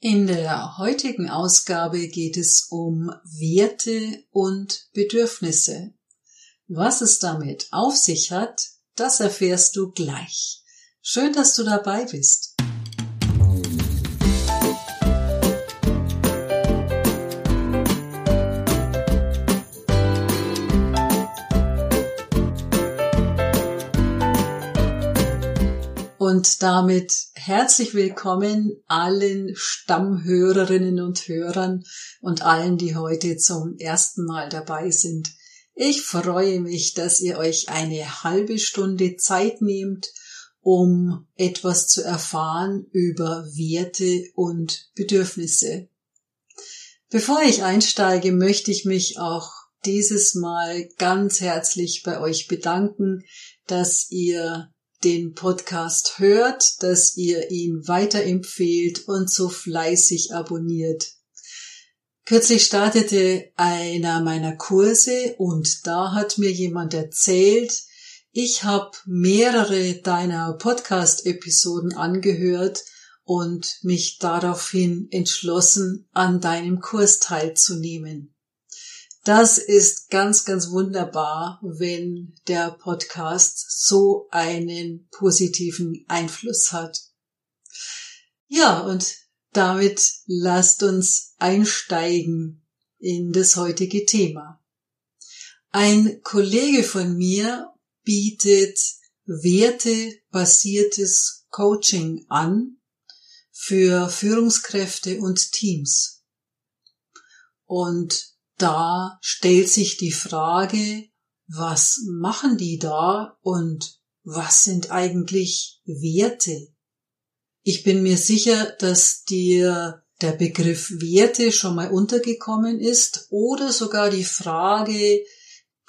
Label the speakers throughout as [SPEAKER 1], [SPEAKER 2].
[SPEAKER 1] In der heutigen Ausgabe geht es um Werte und Bedürfnisse. Was es damit auf sich hat, das erfährst du gleich. Schön, dass du dabei bist. Und damit herzlich willkommen allen Stammhörerinnen und Hörern und allen, die heute zum ersten Mal dabei sind. Ich freue mich, dass ihr euch eine halbe Stunde Zeit nehmt, um etwas zu erfahren über Werte und Bedürfnisse. Bevor ich einsteige, möchte ich mich auch dieses Mal ganz herzlich bei euch bedanken, dass ihr den Podcast hört, dass ihr ihn weiterempfehlt und so fleißig abonniert. Kürzlich startete einer meiner Kurse und da hat mir jemand erzählt, ich habe mehrere deiner Podcast-Episoden angehört und mich daraufhin entschlossen, an deinem Kurs teilzunehmen. Das ist ganz, ganz wunderbar, wenn der Podcast so einen positiven Einfluss hat. Ja, und damit lasst uns einsteigen in das heutige Thema. Ein Kollege von mir bietet wertebasiertes Coaching an für Führungskräfte und Teams. Und da stellt sich die Frage, was machen die da und was sind eigentlich Werte? Ich bin mir sicher, dass dir der Begriff Werte schon mal untergekommen ist oder sogar die Frage,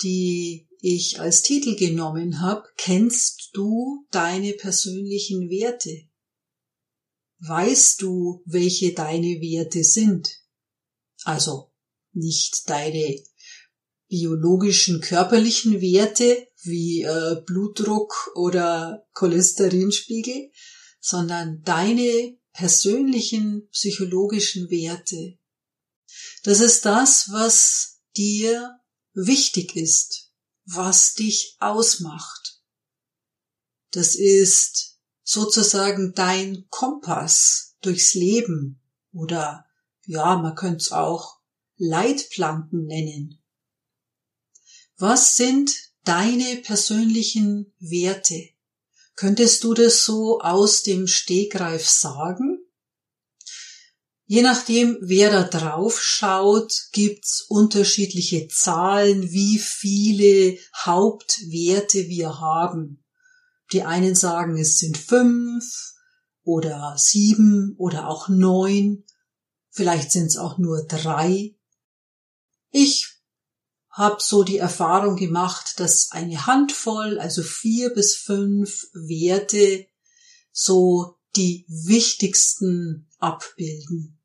[SPEAKER 1] die ich als Titel genommen habe, kennst du deine persönlichen Werte? Weißt du, welche deine Werte sind? Also nicht deine biologischen körperlichen Werte wie äh, Blutdruck oder Cholesterinspiegel, sondern deine persönlichen psychologischen Werte. Das ist das, was dir wichtig ist, was dich ausmacht. Das ist sozusagen dein Kompass durchs Leben oder ja, man könnte es auch Leitplanken nennen. Was sind deine persönlichen Werte? Könntest du das so aus dem Stegreif sagen? Je nachdem, wer da drauf schaut, gibt's unterschiedliche Zahlen, wie viele Hauptwerte wir haben. Die einen sagen, es sind fünf oder sieben oder auch neun. Vielleicht sind es auch nur drei. Ich habe so die Erfahrung gemacht, dass eine Handvoll, also vier bis fünf Werte so die wichtigsten abbilden.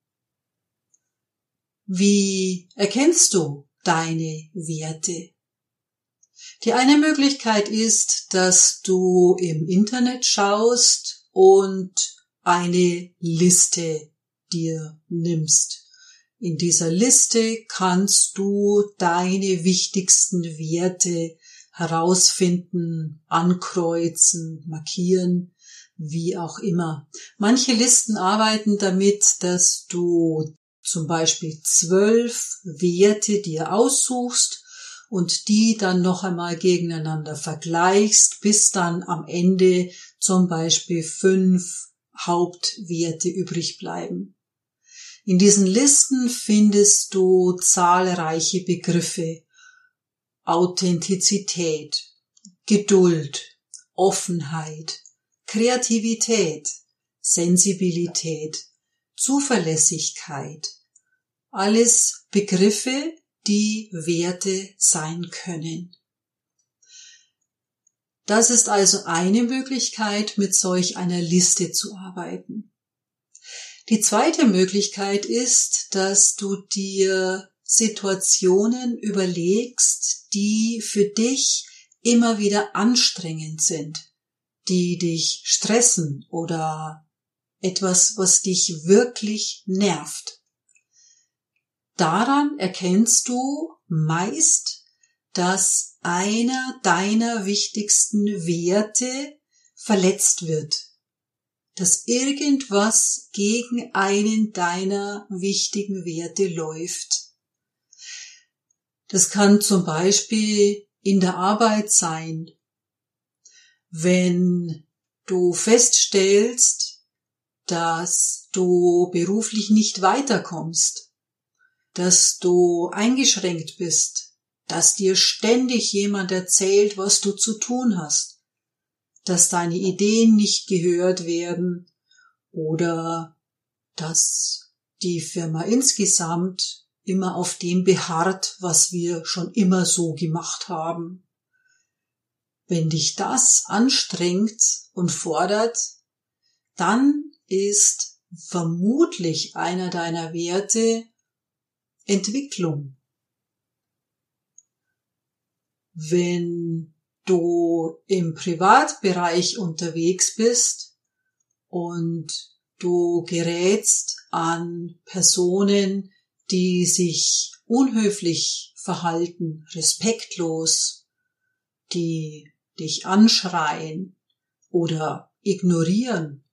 [SPEAKER 1] Wie erkennst du deine Werte? Die eine Möglichkeit ist, dass du im Internet schaust und eine Liste dir nimmst. In dieser Liste kannst du deine wichtigsten Werte herausfinden, ankreuzen, markieren, wie auch immer. Manche Listen arbeiten damit, dass du zum Beispiel zwölf Werte dir aussuchst und die dann noch einmal gegeneinander vergleichst, bis dann am Ende zum Beispiel fünf Hauptwerte übrig bleiben. In diesen Listen findest du zahlreiche Begriffe. Authentizität, Geduld, Offenheit, Kreativität, Sensibilität, Zuverlässigkeit. Alles Begriffe, die Werte sein können. Das ist also eine Möglichkeit, mit solch einer Liste zu arbeiten. Die zweite Möglichkeit ist, dass du dir Situationen überlegst, die für dich immer wieder anstrengend sind, die dich stressen oder etwas, was dich wirklich nervt. Daran erkennst du meist, dass einer deiner wichtigsten Werte verletzt wird, dass irgendwas gegen einen deiner wichtigen Werte läuft. Das kann zum Beispiel in der Arbeit sein, wenn du feststellst, dass du beruflich nicht weiterkommst, dass du eingeschränkt bist, dass dir ständig jemand erzählt, was du zu tun hast, dass deine Ideen nicht gehört werden oder dass die Firma insgesamt immer auf dem beharrt, was wir schon immer so gemacht haben. Wenn dich das anstrengt und fordert, dann ist vermutlich einer deiner Werte Entwicklung. Wenn du im Privatbereich unterwegs bist und du gerätst an Personen, die sich unhöflich verhalten, respektlos, die dich anschreien oder ignorieren,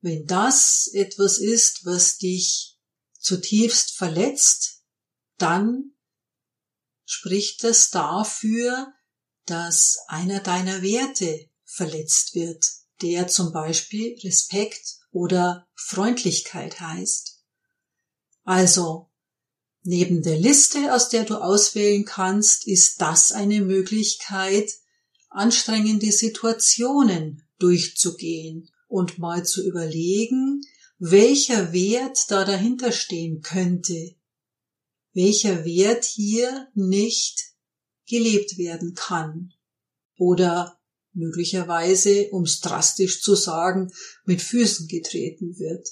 [SPEAKER 1] wenn das etwas ist, was dich zutiefst verletzt, dann spricht das dafür, dass einer deiner Werte verletzt wird, der zum Beispiel Respekt oder Freundlichkeit heißt. Also, neben der Liste, aus der du auswählen kannst, ist das eine Möglichkeit, anstrengende Situationen durchzugehen und mal zu überlegen, welcher Wert da dahinter stehen könnte, welcher Wert hier nicht gelebt werden kann oder möglicherweise, um es drastisch zu sagen, mit Füßen getreten wird.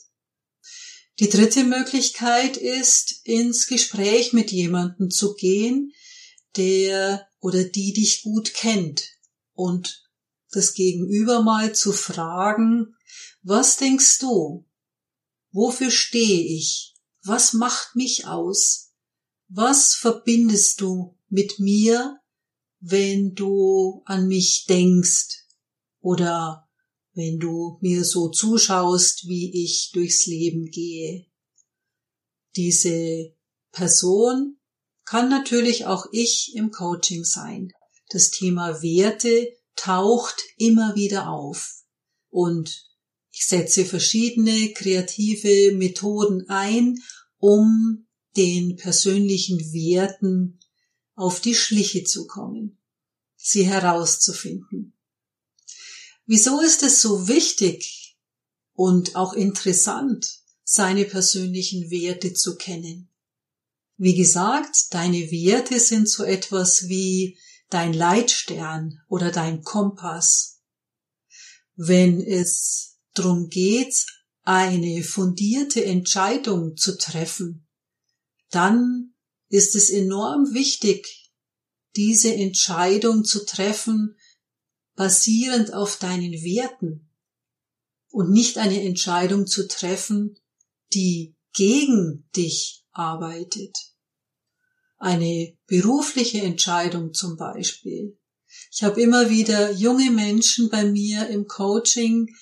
[SPEAKER 1] Die dritte Möglichkeit ist, ins Gespräch mit jemandem zu gehen, der oder die dich gut kennt und das Gegenüber mal zu fragen, was denkst du? Wofür stehe ich? Was macht mich aus? Was verbindest du mit mir, wenn du an mich denkst oder wenn du mir so zuschaust, wie ich durchs Leben gehe? Diese Person kann natürlich auch ich im Coaching sein. Das Thema Werte taucht immer wieder auf und ich setze verschiedene kreative Methoden ein, um den persönlichen Werten auf die Schliche zu kommen, sie herauszufinden. Wieso ist es so wichtig und auch interessant, seine persönlichen Werte zu kennen? Wie gesagt, deine Werte sind so etwas wie dein Leitstern oder dein Kompass. Wenn es drum geht, eine fundierte Entscheidung zu treffen, dann ist es enorm wichtig, diese Entscheidung zu treffen, basierend auf deinen Werten und nicht eine Entscheidung zu treffen, die gegen dich arbeitet. Eine berufliche Entscheidung zum Beispiel. Ich habe immer wieder junge Menschen bei mir im Coaching,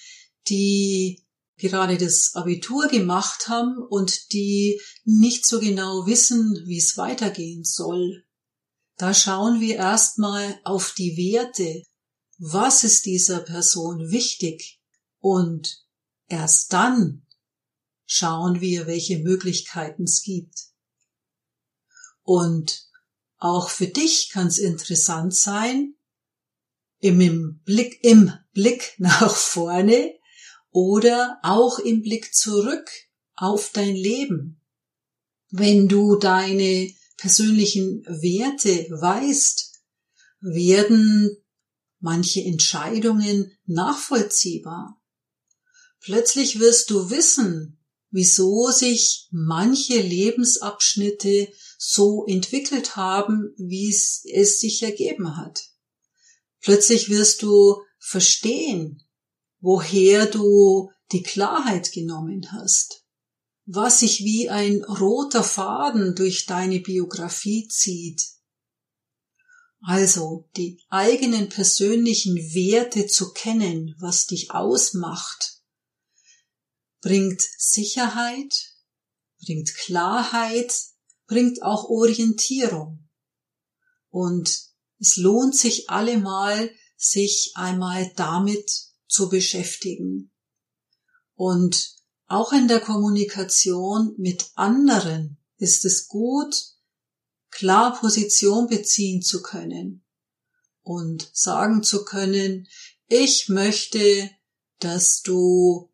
[SPEAKER 1] die gerade das Abitur gemacht haben und die nicht so genau wissen, wie es weitergehen soll. Da schauen wir erstmal auf die Werte. Was ist dieser Person wichtig? Und erst dann schauen wir, welche Möglichkeiten es gibt. Und auch für dich kann es interessant sein, im Blick, im Blick nach vorne oder auch im Blick zurück auf dein Leben. Wenn du deine persönlichen Werte weißt, werden manche Entscheidungen nachvollziehbar. Plötzlich wirst du wissen, wieso sich manche Lebensabschnitte so entwickelt haben, wie es, sich ergeben hat. Plötzlich wirst du verstehen, woher du die Klarheit genommen hast, was sich wie ein roter Faden durch deine Biografie zieht. Also die eigenen persönlichen Werte zu kennen, was dich ausmacht, bringt Sicherheit, bringt Klarheit, bringt auch Orientierung. Und es lohnt sich allemal, sich einmal damit zu beschäftigen. Und auch in der Kommunikation mit anderen ist es gut, klar Position beziehen zu können und sagen zu können, ich möchte, dass du,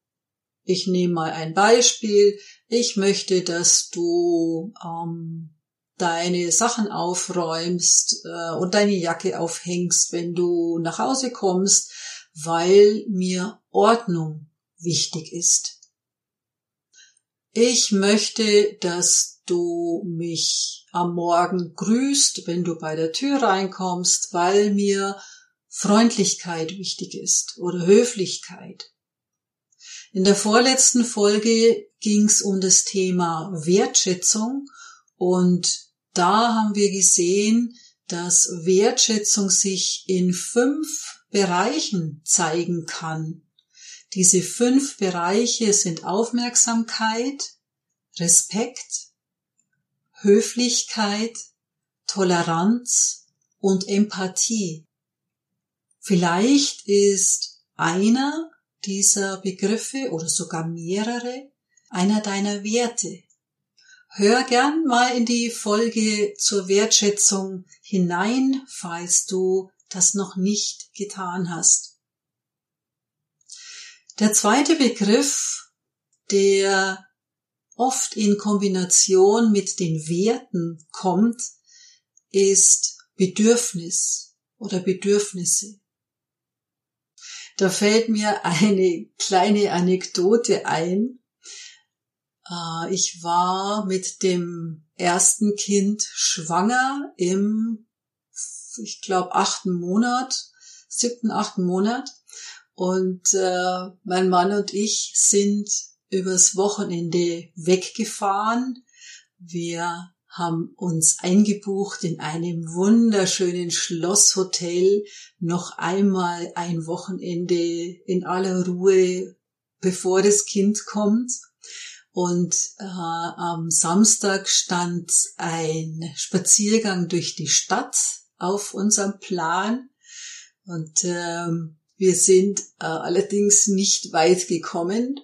[SPEAKER 1] ich nehme mal ein Beispiel, ich möchte, dass du ähm, deine Sachen aufräumst äh, und deine Jacke aufhängst, wenn du nach Hause kommst, weil mir Ordnung wichtig ist. Ich möchte, dass du mich am Morgen grüßt, wenn du bei der Tür reinkommst, weil mir Freundlichkeit wichtig ist oder Höflichkeit. In der vorletzten Folge ging es um das Thema Wertschätzung und da haben wir gesehen, dass Wertschätzung sich in fünf Bereichen zeigen kann. Diese fünf Bereiche sind Aufmerksamkeit, Respekt, Höflichkeit, Toleranz und Empathie. Vielleicht ist einer dieser Begriffe oder sogar mehrere einer deiner Werte. Hör gern mal in die Folge zur Wertschätzung hinein, falls du das noch nicht getan hast. Der zweite Begriff, der oft in Kombination mit den Werten kommt, ist Bedürfnis oder Bedürfnisse. Da fällt mir eine kleine Anekdote ein. Äh, ich war mit dem ersten Kind schwanger im, ich glaube, achten Monat, siebten, achten Monat. Und äh, mein Mann und ich sind übers Wochenende weggefahren. Wir haben uns eingebucht in einem wunderschönen Schlosshotel, noch einmal ein Wochenende in aller Ruhe, bevor das Kind kommt. Und äh, am Samstag stand ein Spaziergang durch die Stadt auf unserem Plan. Und ähm, wir sind äh, allerdings nicht weit gekommen,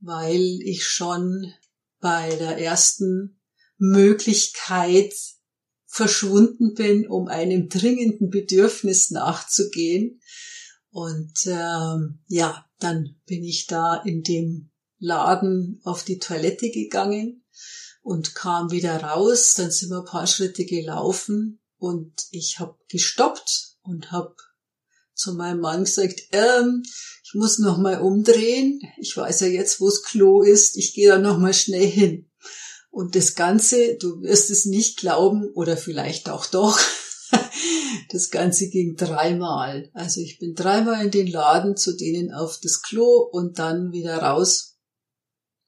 [SPEAKER 1] weil ich schon bei der ersten Möglichkeit verschwunden bin, um einem dringenden Bedürfnis nachzugehen. Und ähm, ja, dann bin ich da in dem Laden auf die Toilette gegangen und kam wieder raus. Dann sind wir ein paar Schritte gelaufen und ich habe gestoppt und habe zu meinem Mann gesagt, ähm, ich muss noch mal umdrehen. Ich weiß ja jetzt, wo das Klo ist. Ich gehe da noch mal schnell hin. Und das Ganze, du wirst es nicht glauben oder vielleicht auch doch. Das Ganze ging dreimal. Also ich bin dreimal in den Laden zu denen auf das Klo und dann wieder raus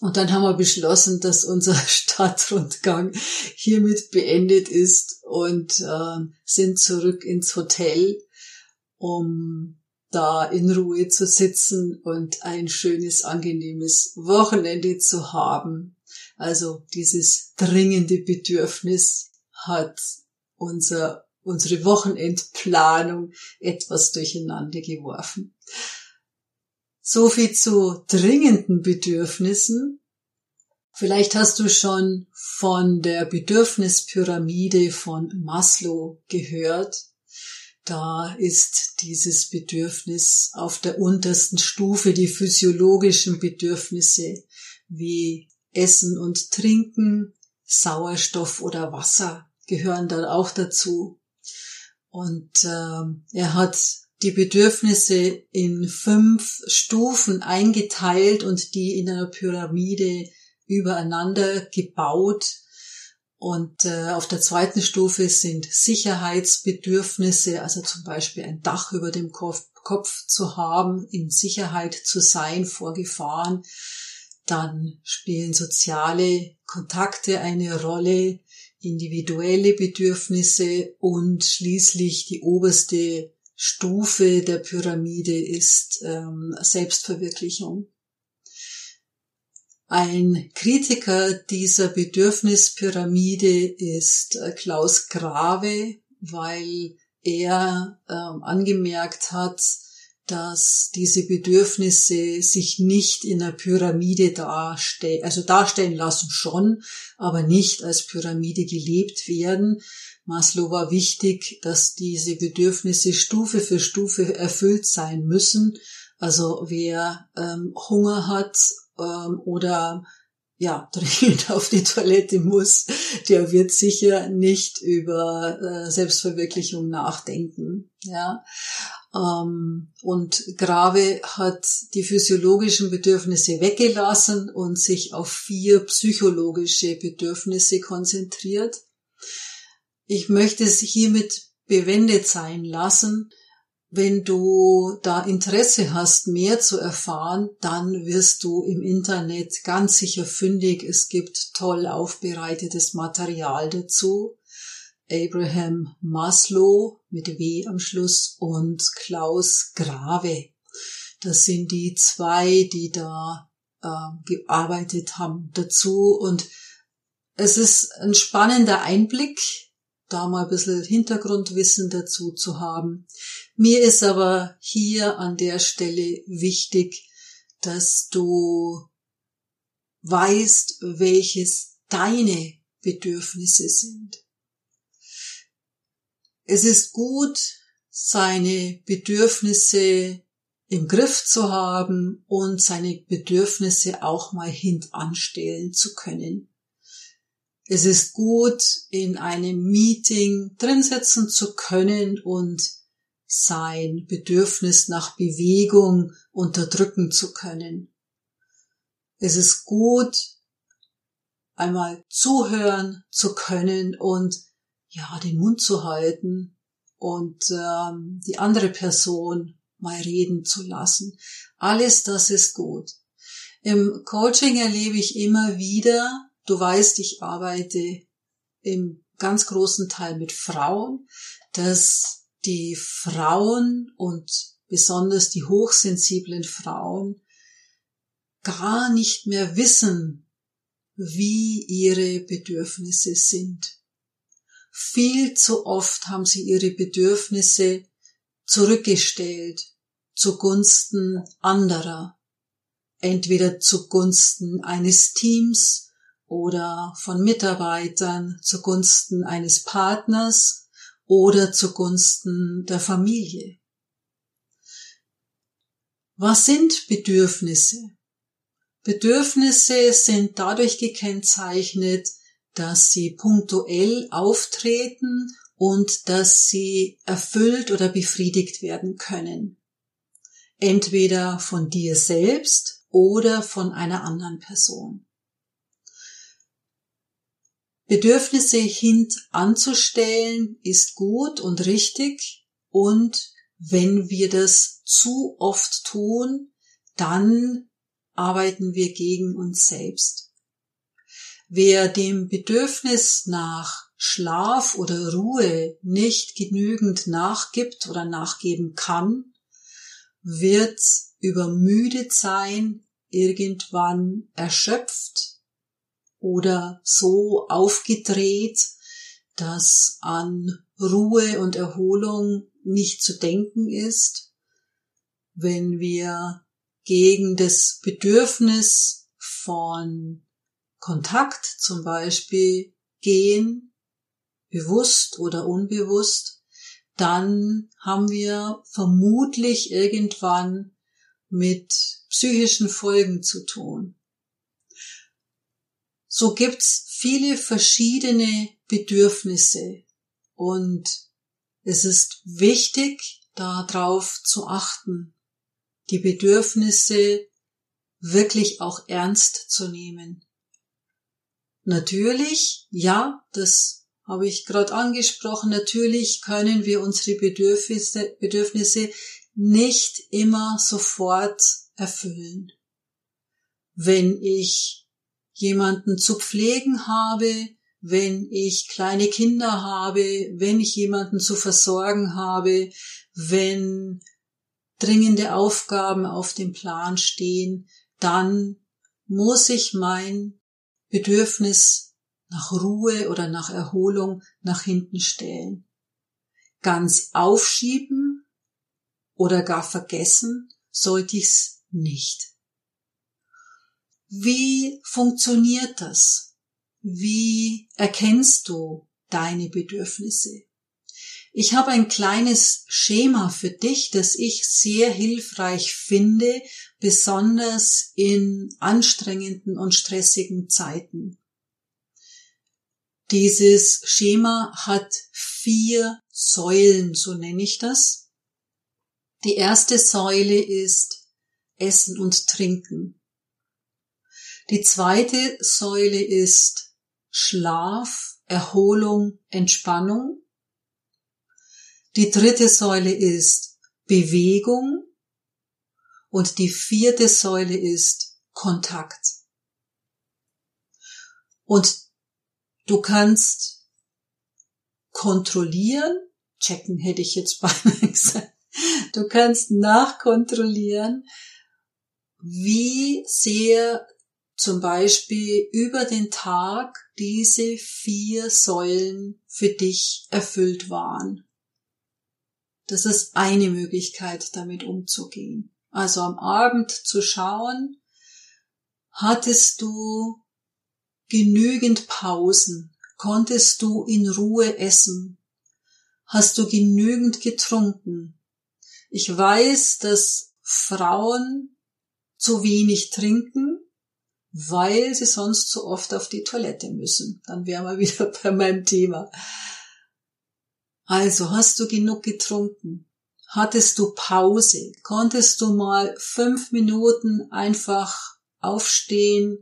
[SPEAKER 1] und dann haben wir beschlossen, dass unser Stadtrundgang hiermit beendet ist und äh, sind zurück ins Hotel, um da in Ruhe zu sitzen und ein schönes, angenehmes Wochenende zu haben. Also dieses dringende Bedürfnis hat unser, unsere Wochenendplanung etwas durcheinander geworfen. So viel zu dringenden Bedürfnissen. Vielleicht hast du schon von der Bedürfnispyramide von Maslow gehört. Da ist dieses Bedürfnis auf der untersten Stufe die physiologischen Bedürfnisse wie Essen und Trinken, Sauerstoff oder Wasser gehören dann auch dazu. Und äh, er hat die Bedürfnisse in fünf Stufen eingeteilt und die in einer Pyramide übereinander gebaut. Und äh, auf der zweiten Stufe sind Sicherheitsbedürfnisse, also zum Beispiel ein Dach über dem Kopf, Kopf zu haben, in Sicherheit zu sein vor Gefahren. Dann spielen soziale Kontakte eine Rolle, individuelle Bedürfnisse und schließlich die oberste Stufe der Pyramide ist ähm, Selbstverwirklichung. Ein Kritiker dieser Bedürfnispyramide ist äh, Klaus Grave, weil er äh, angemerkt hat, dass diese Bedürfnisse sich nicht in der Pyramide darstellen, also darstellen lassen schon, aber nicht als Pyramide gelebt werden. Maslow war wichtig, dass diese Bedürfnisse Stufe für Stufe erfüllt sein müssen. Also wer ähm, Hunger hat ähm, oder ja, dringend auf die Toilette muss, der wird sicher nicht über äh, Selbstverwirklichung nachdenken. Ja. Ähm, und Grave hat die physiologischen Bedürfnisse weggelassen und sich auf vier psychologische Bedürfnisse konzentriert. Ich möchte es hiermit bewendet sein lassen, wenn du da Interesse hast, mehr zu erfahren, dann wirst du im Internet ganz sicher fündig. Es gibt toll aufbereitetes Material dazu. Abraham Maslow mit W am Schluss und Klaus Grave. Das sind die zwei, die da äh, gearbeitet haben dazu. Und es ist ein spannender Einblick da mal ein bisschen Hintergrundwissen dazu zu haben. Mir ist aber hier an der Stelle wichtig, dass du weißt, welches deine Bedürfnisse sind. Es ist gut, seine Bedürfnisse im Griff zu haben und seine Bedürfnisse auch mal hintanstellen zu können. Es ist gut, in einem Meeting drin sitzen zu können und sein Bedürfnis nach Bewegung unterdrücken zu können. Es ist gut, einmal zuhören zu können und ja, den Mund zu halten und ähm, die andere Person mal reden zu lassen. Alles das ist gut. Im Coaching erlebe ich immer wieder, Du weißt, ich arbeite im ganz großen Teil mit Frauen, dass die Frauen und besonders die hochsensiblen Frauen gar nicht mehr wissen, wie ihre Bedürfnisse sind. Viel zu oft haben sie ihre Bedürfnisse zurückgestellt zugunsten anderer, entweder zugunsten eines Teams oder von Mitarbeitern zugunsten eines Partners oder zugunsten der Familie. Was sind Bedürfnisse? Bedürfnisse sind dadurch gekennzeichnet, dass sie punktuell auftreten und dass sie erfüllt oder befriedigt werden können. Entweder von dir selbst oder von einer anderen Person. Bedürfnisse hintanzustellen ist gut und richtig und wenn wir das zu oft tun, dann arbeiten wir gegen uns selbst. Wer dem Bedürfnis nach Schlaf oder Ruhe nicht genügend nachgibt oder nachgeben kann, wird übermüdet sein, irgendwann erschöpft oder so aufgedreht, dass an Ruhe und Erholung nicht zu denken ist, wenn wir gegen das Bedürfnis von Kontakt zum Beispiel gehen, bewusst oder unbewusst, dann haben wir vermutlich irgendwann mit psychischen Folgen zu tun. So gibt's viele verschiedene Bedürfnisse und es ist wichtig, darauf zu achten, die Bedürfnisse wirklich auch ernst zu nehmen. Natürlich, ja, das habe ich gerade angesprochen, natürlich können wir unsere Bedürfnisse, Bedürfnisse nicht immer sofort erfüllen. Wenn ich jemanden zu pflegen habe, wenn ich kleine Kinder habe, wenn ich jemanden zu versorgen habe, wenn dringende Aufgaben auf dem Plan stehen, dann muss ich mein Bedürfnis nach Ruhe oder nach Erholung nach hinten stellen. Ganz aufschieben oder gar vergessen sollte ich's nicht. Wie funktioniert das? Wie erkennst du deine Bedürfnisse? Ich habe ein kleines Schema für dich, das ich sehr hilfreich finde, besonders in anstrengenden und stressigen Zeiten. Dieses Schema hat vier Säulen, so nenne ich das. Die erste Säule ist Essen und Trinken. Die zweite Säule ist Schlaf, Erholung, Entspannung. Die dritte Säule ist Bewegung und die vierte Säule ist Kontakt. Und du kannst kontrollieren, checken hätte ich jetzt beinahe gesagt, du kannst nachkontrollieren, wie sehr zum Beispiel über den Tag diese vier Säulen für dich erfüllt waren. Das ist eine Möglichkeit, damit umzugehen. Also am Abend zu schauen, hattest du genügend Pausen? Konntest du in Ruhe essen? Hast du genügend getrunken? Ich weiß, dass Frauen zu wenig trinken, weil sie sonst zu oft auf die Toilette müssen. Dann wären wir wieder bei meinem Thema. Also hast du genug getrunken? Hattest du Pause? Konntest du mal fünf Minuten einfach aufstehen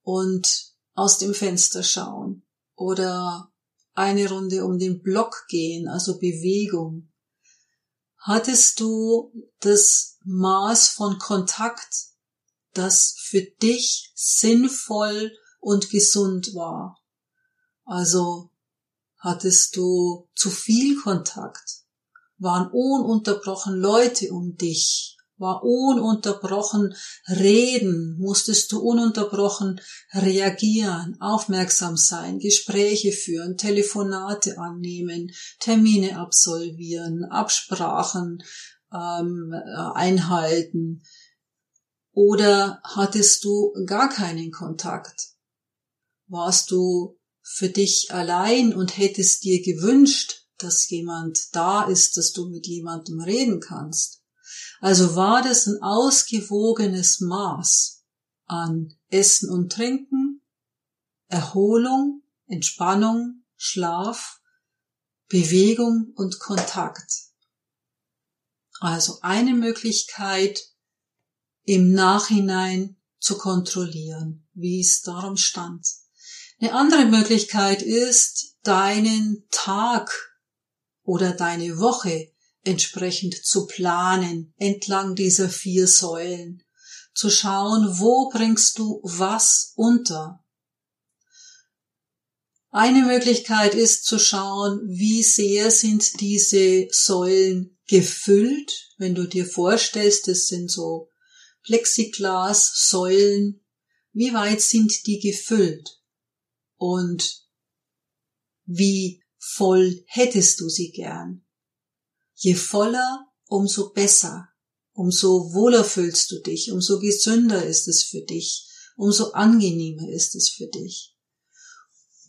[SPEAKER 1] und aus dem Fenster schauen? Oder eine Runde um den Block gehen, also Bewegung? Hattest du das Maß von Kontakt, das für dich sinnvoll und gesund war? Also Hattest du zu viel Kontakt? Waren ununterbrochen Leute um dich? War ununterbrochen reden? Musstest du ununterbrochen reagieren, aufmerksam sein, Gespräche führen, Telefonate annehmen, Termine absolvieren, Absprachen ähm, einhalten? Oder hattest du gar keinen Kontakt? Warst du für dich allein und hättest dir gewünscht, dass jemand da ist, dass du mit jemandem reden kannst. Also war das ein ausgewogenes Maß an Essen und Trinken, Erholung, Entspannung, Schlaf, Bewegung und Kontakt. Also eine Möglichkeit, im Nachhinein zu kontrollieren, wie es darum stand. Eine andere Möglichkeit ist, deinen Tag oder deine Woche entsprechend zu planen entlang dieser vier Säulen, zu schauen, wo bringst du was unter. Eine Möglichkeit ist zu schauen, wie sehr sind diese Säulen gefüllt. Wenn du dir vorstellst, es sind so Plexiglas-Säulen, wie weit sind die gefüllt? und wie voll hättest du sie gern. Je voller, umso besser, umso wohler fühlst du dich, umso gesünder ist es für dich, umso angenehmer ist es für dich.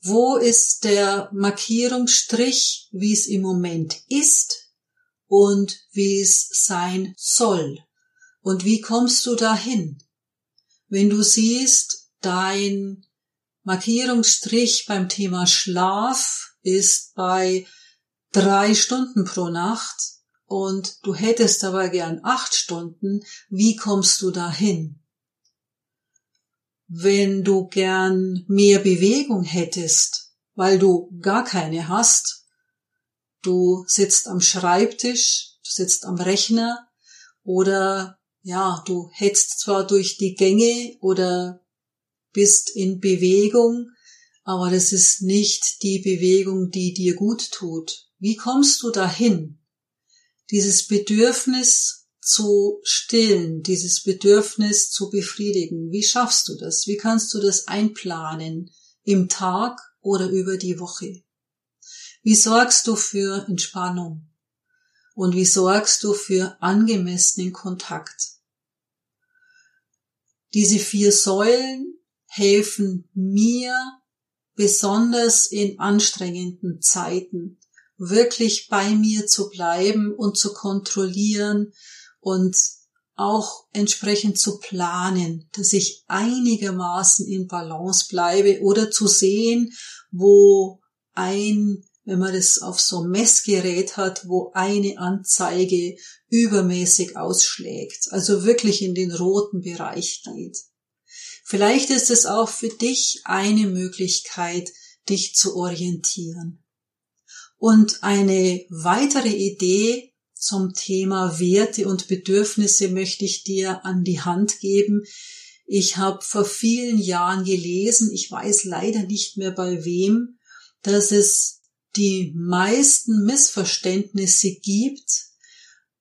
[SPEAKER 1] Wo ist der Markierungsstrich, wie es im Moment ist und wie es sein soll? Und wie kommst du dahin? Wenn du siehst, dein Markierungsstrich beim Thema Schlaf ist bei drei Stunden pro Nacht und du hättest aber gern acht Stunden. Wie kommst du dahin? Wenn du gern mehr Bewegung hättest, weil du gar keine hast, du sitzt am Schreibtisch, du sitzt am Rechner, Oder ja, du hetzt zwar durch die Gänge oder bist in Bewegung, aber das ist nicht die Bewegung, die dir gut tut. Wie kommst du dahin? Dieses Bedürfnis zu stillen, dieses Bedürfnis zu befriedigen. Wie schaffst du das? Wie kannst du das einplanen? Im Tag oder über die Woche? Wie sorgst du für Entspannung? Und wie sorgst du für angemessenen Kontakt? Diese vier Säulen helfen mir besonders in anstrengenden Zeiten wirklich bei mir zu bleiben und zu kontrollieren und auch entsprechend zu planen, dass ich einigermaßen in Balance bleibe oder zu sehen, wo ein, wenn man das auf so ein Messgerät hat, wo eine Anzeige übermäßig ausschlägt, also wirklich in den roten Bereich geht. Vielleicht ist es auch für dich eine Möglichkeit, dich zu orientieren. Und eine weitere Idee zum Thema Werte und Bedürfnisse möchte ich dir an die Hand geben. Ich habe vor vielen Jahren gelesen, ich weiß leider nicht mehr bei wem, dass es die meisten Missverständnisse gibt,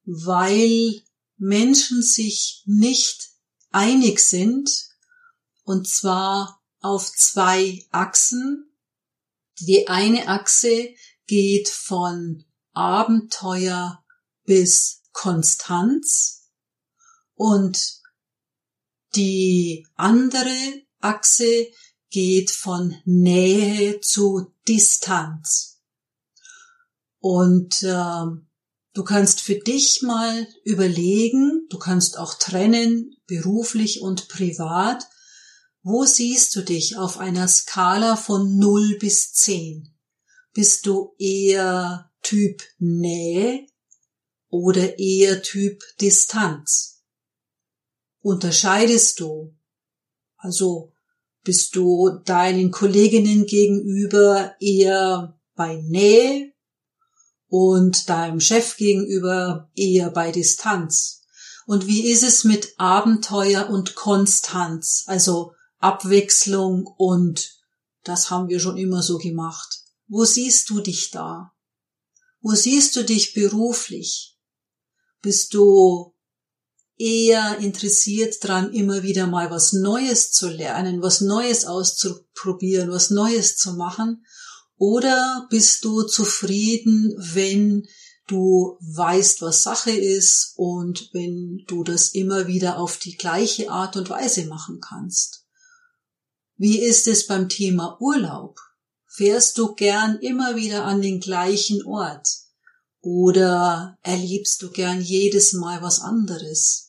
[SPEAKER 1] weil Menschen sich nicht einig sind, und zwar auf zwei Achsen. Die eine Achse geht von Abenteuer bis Konstanz und die andere Achse geht von Nähe zu Distanz. Und äh, du kannst für dich mal überlegen, du kannst auch trennen, beruflich und privat, wo siehst du dich auf einer Skala von 0 bis 10? Bist du eher Typ Nähe oder eher Typ Distanz? Unterscheidest du? Also bist du deinen Kolleginnen gegenüber eher bei Nähe und deinem Chef gegenüber eher bei Distanz? Und wie ist es mit Abenteuer und Konstanz? Also Abwechslung und das haben wir schon immer so gemacht. Wo siehst du dich da? Wo siehst du dich beruflich? Bist du eher interessiert dran, immer wieder mal was Neues zu lernen, was Neues auszuprobieren, was Neues zu machen? Oder bist du zufrieden, wenn du weißt, was Sache ist und wenn du das immer wieder auf die gleiche Art und Weise machen kannst? Wie ist es beim Thema Urlaub? Fährst du gern immer wieder an den gleichen Ort? Oder erlebst du gern jedes Mal was anderes?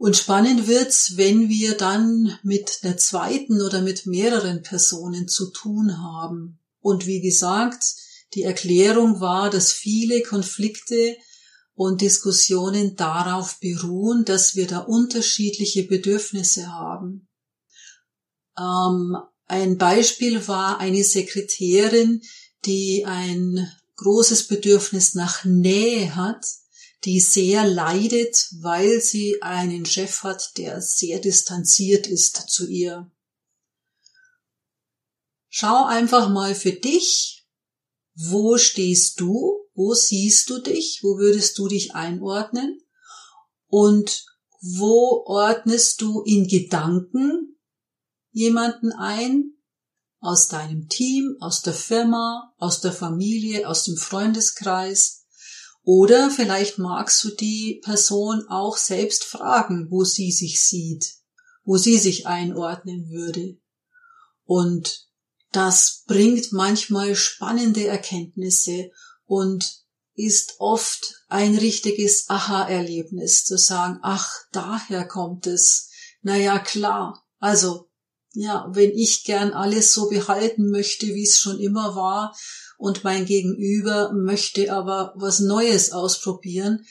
[SPEAKER 1] Und spannend wird's, wenn wir dann mit der zweiten oder mit mehreren Personen zu tun haben. Und wie gesagt, die Erklärung war, dass viele Konflikte und Diskussionen darauf beruhen, dass wir da unterschiedliche Bedürfnisse haben. Ähm, ein Beispiel war eine Sekretärin, die ein großes Bedürfnis nach Nähe hat, die sehr leidet, weil sie einen Chef hat, der sehr distanziert ist zu ihr. Schau einfach mal für dich, wo stehst du, wo siehst du dich, wo würdest du dich einordnen und wo ordnest du in Gedanken jemanden ein aus deinem Team, aus der Firma, aus der Familie, aus dem Freundeskreis. Oder vielleicht magst du die Person auch selbst fragen, wo sie sich sieht, wo sie sich einordnen würde. Und das bringt manchmal spannende Erkenntnisse und ist oft ein richtiges Aha-Erlebnis zu sagen, ach, daher kommt es. Naja, klar. Also ja, wenn ich gern alles so behalten möchte, wie es schon immer war, und mein Gegenüber möchte aber was Neues ausprobieren,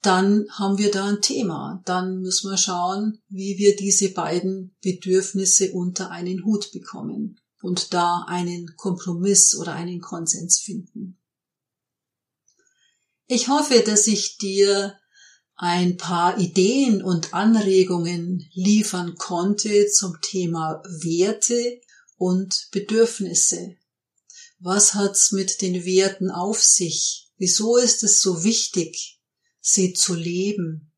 [SPEAKER 1] dann haben wir da ein Thema. Dann müssen wir schauen, wie wir diese beiden Bedürfnisse unter einen Hut bekommen und da einen Kompromiss oder einen Konsens finden. Ich hoffe, dass ich dir ein paar Ideen und Anregungen liefern konnte zum Thema Werte und Bedürfnisse. Was hat's mit den Werten auf sich? Wieso ist es so wichtig, sie zu leben?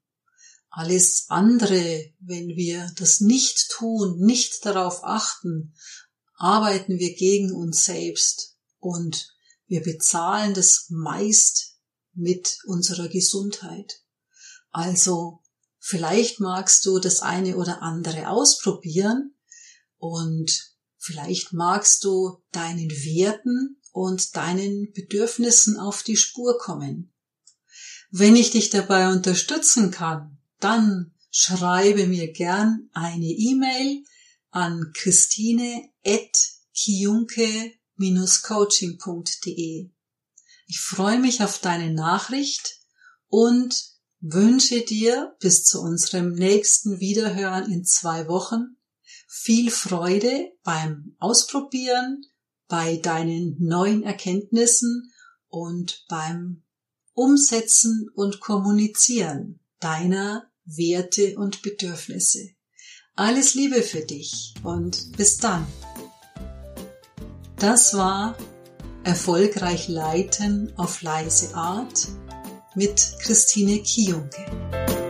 [SPEAKER 1] Alles andere, wenn wir das nicht tun, nicht darauf achten, arbeiten wir gegen uns selbst und wir bezahlen das meist mit unserer Gesundheit. Also vielleicht magst du das eine oder andere ausprobieren und vielleicht magst du deinen Werten und deinen Bedürfnissen auf die Spur kommen. Wenn ich dich dabei unterstützen kann, dann schreibe mir gern eine E-Mail an christine.kiunke-coaching.de. Ich freue mich auf deine Nachricht und wünsche dir bis zu unserem nächsten Wiederhören in zwei Wochen viel Freude beim Ausprobieren, bei deinen neuen Erkenntnissen und beim Umsetzen und Kommunizieren deiner Werte und Bedürfnisse. Alles Liebe für dich und bis dann. Das war Erfolgreich Leiten auf leise Art mit Christine Kionke.